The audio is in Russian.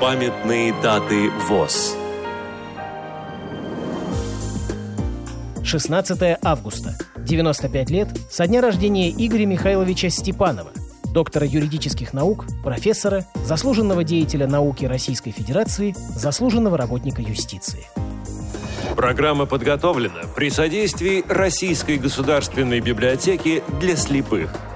Памятные даты ВОЗ. 16 августа. 95 лет со дня рождения Игоря Михайловича Степанова, доктора юридических наук, профессора, заслуженного деятеля науки Российской Федерации, заслуженного работника юстиции. Программа подготовлена при содействии Российской государственной библиотеки для слепых –